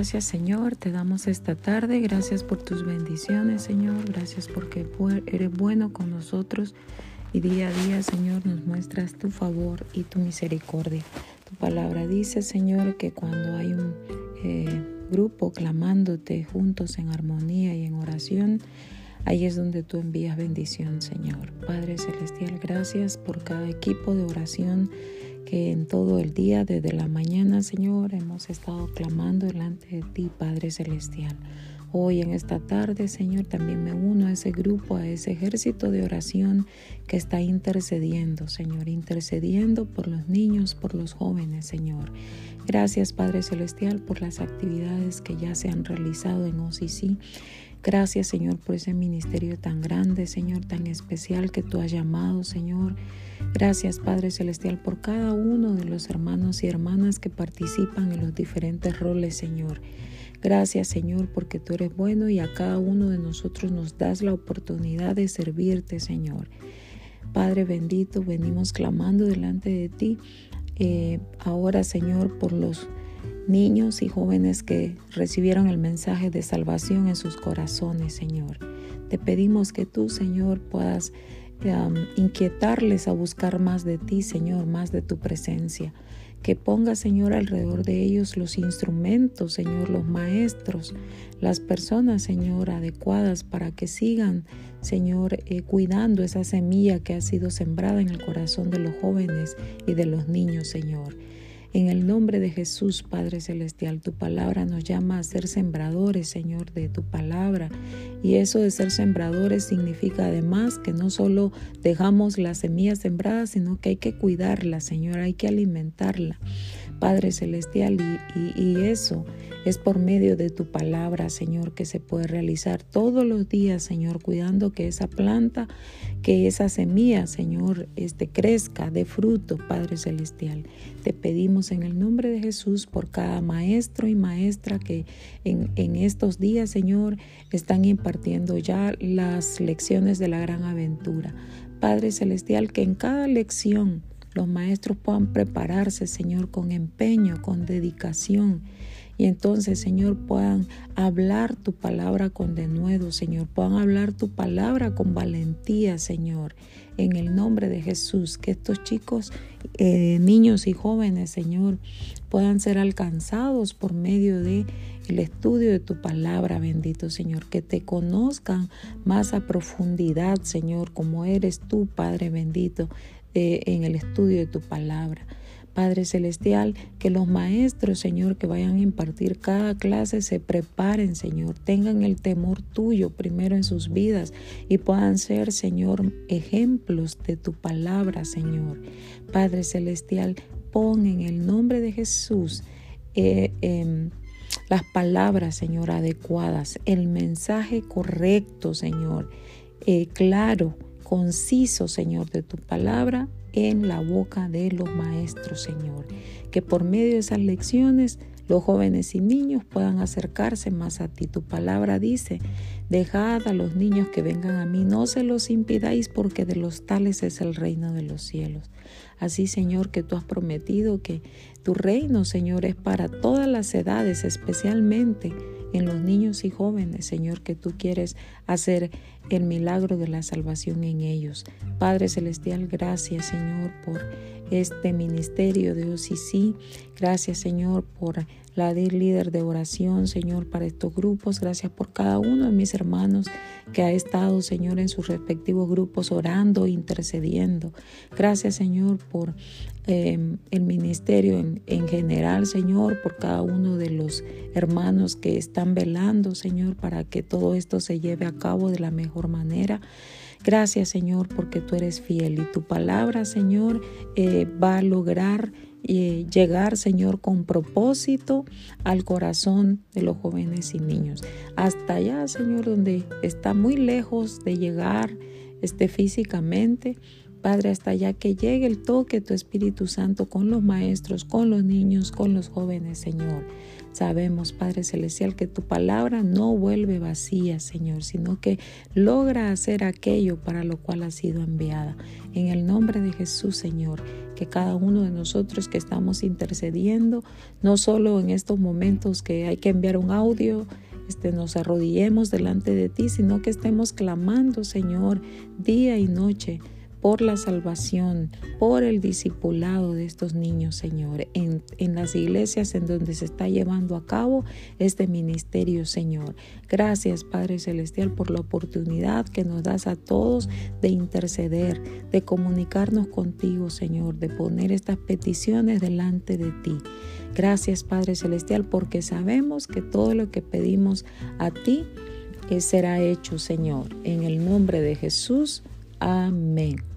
Gracias Señor, te damos esta tarde, gracias por tus bendiciones Señor, gracias porque eres bueno con nosotros y día a día Señor nos muestras tu favor y tu misericordia. Tu palabra dice Señor que cuando hay un eh, grupo clamándote juntos en armonía y en oración, ahí es donde tú envías bendición Señor. Padre Celestial, gracias por cada equipo de oración que en todo el día, desde la mañana, Señor, hemos estado clamando delante de ti, Padre Celestial. Hoy en esta tarde, Señor, también me uno a ese grupo, a ese ejército de oración que está intercediendo, Señor, intercediendo por los niños, por los jóvenes, Señor. Gracias, Padre Celestial, por las actividades que ya se han realizado en OCC. Gracias, Señor, por ese ministerio tan grande, Señor, tan especial que tú has llamado, Señor. Gracias, Padre Celestial, por cada uno de los hermanos y hermanas que participan en los diferentes roles, Señor. Gracias, Señor, porque tú eres bueno y a cada uno de nosotros nos das la oportunidad de servirte, Señor. Padre bendito, venimos clamando delante de ti. Eh, ahora, Señor, por los niños y jóvenes que recibieron el mensaje de salvación en sus corazones, Señor. Te pedimos que tú, Señor, puedas inquietarles a buscar más de ti, Señor, más de tu presencia. Que ponga, Señor, alrededor de ellos los instrumentos, Señor, los maestros, las personas, Señor, adecuadas para que sigan, Señor, eh, cuidando esa semilla que ha sido sembrada en el corazón de los jóvenes y de los niños, Señor. En el nombre de Jesús, Padre Celestial, tu palabra nos llama a ser sembradores, Señor, de tu palabra. Y eso de ser sembradores significa además que no solo dejamos la semilla sembrada, sino que hay que cuidarla, Señor, hay que alimentarla. Padre Celestial, y, eso es por medio de tu palabra, Señor, que se puede realizar todos los días, Señor, cuidando que esa planta, que esa semilla, Señor, este, crezca de fruto, Padre Celestial. Te pedimos en el nombre de Jesús por cada maestro y maestra que en estos días, Señor, están impartiendo ya las lecciones de la gran aventura. Padre Celestial, que en cada lección, los maestros puedan prepararse, Señor, con empeño, con dedicación. Y entonces, Señor, puedan hablar tu palabra con denuedo, Señor. Puedan hablar tu palabra con valentía, Señor. En el nombre de Jesús, que estos chicos, eh, niños y jóvenes, Señor, puedan ser alcanzados por medio de el estudio de tu palabra, bendito Señor, que te conozcan más a profundidad, Señor, como eres tú, Padre bendito, en el estudio de tu palabra. Padre Celestial, que los maestros, Señor, que vayan a impartir cada clase se preparen, Señor, tengan el temor tuyo primero en sus vidas y puedan ser, Señor, ejemplos de tu palabra, Señor. Padre Celestial, pon en el nombre de Jesús eh, em, las palabras, Señor, adecuadas, el mensaje correcto, Señor, eh, claro conciso, Señor, de tu palabra en la boca de los maestros, Señor. Que por medio de esas lecciones los jóvenes y niños puedan acercarse más a ti. Tu palabra dice, dejad a los niños que vengan a mí, no se los impidáis porque de los tales es el reino de los cielos. Así, Señor, que tú has prometido que tu reino, Señor, es para todas las edades, especialmente en los niños y jóvenes, Señor, que tú quieres hacer el milagro de la salvación en ellos. Padre Celestial, gracias, Señor, por este ministerio de OCC. Gracias, Señor, por la líder de oración, Señor, para estos grupos. Gracias por cada uno de mis hermanos que ha estado, Señor, en sus respectivos grupos orando, intercediendo. Gracias, Señor, por em, el ministerio en, en general, Señor, por cada uno de los hermanos que están velando, Señor, para que todo esto se lleve a cabo de la mejor manera. Gracias, Señor, porque tú eres fiel y tu palabra, Señor, eh, va a lograr y llegar, Señor, con propósito al corazón de los jóvenes y niños. Hasta allá, Señor, donde está muy lejos de llegar este, físicamente, Padre, hasta allá que llegue el toque de tu Espíritu Santo con los maestros, con los niños, con los jóvenes, Señor. Sabemos, Padre Celestial, que tu palabra no vuelve vacía, Señor, sino que logra hacer aquello para lo cual ha sido enviada. En el nombre de Jesús, Señor, que cada uno de nosotros que estamos intercediendo, no solo en estos momentos que hay que enviar un audio, este, nos arrodillemos delante de ti, sino que estemos clamando, Señor, día y noche por la salvación, por el discipulado de estos niños, Señor, en, en, las iglesias en donde se está llevando a cabo este ministerio, Señor. Gracias, Padre Celestial, por la oportunidad que nos das a todos de interceder, de comunicarnos contigo, Señor, de poner estas peticiones delante de ti. Gracias, Padre Celestial, porque sabemos que todo lo que pedimos a ti eh, será hecho, Señor. En el nombre de Jesús. Amén.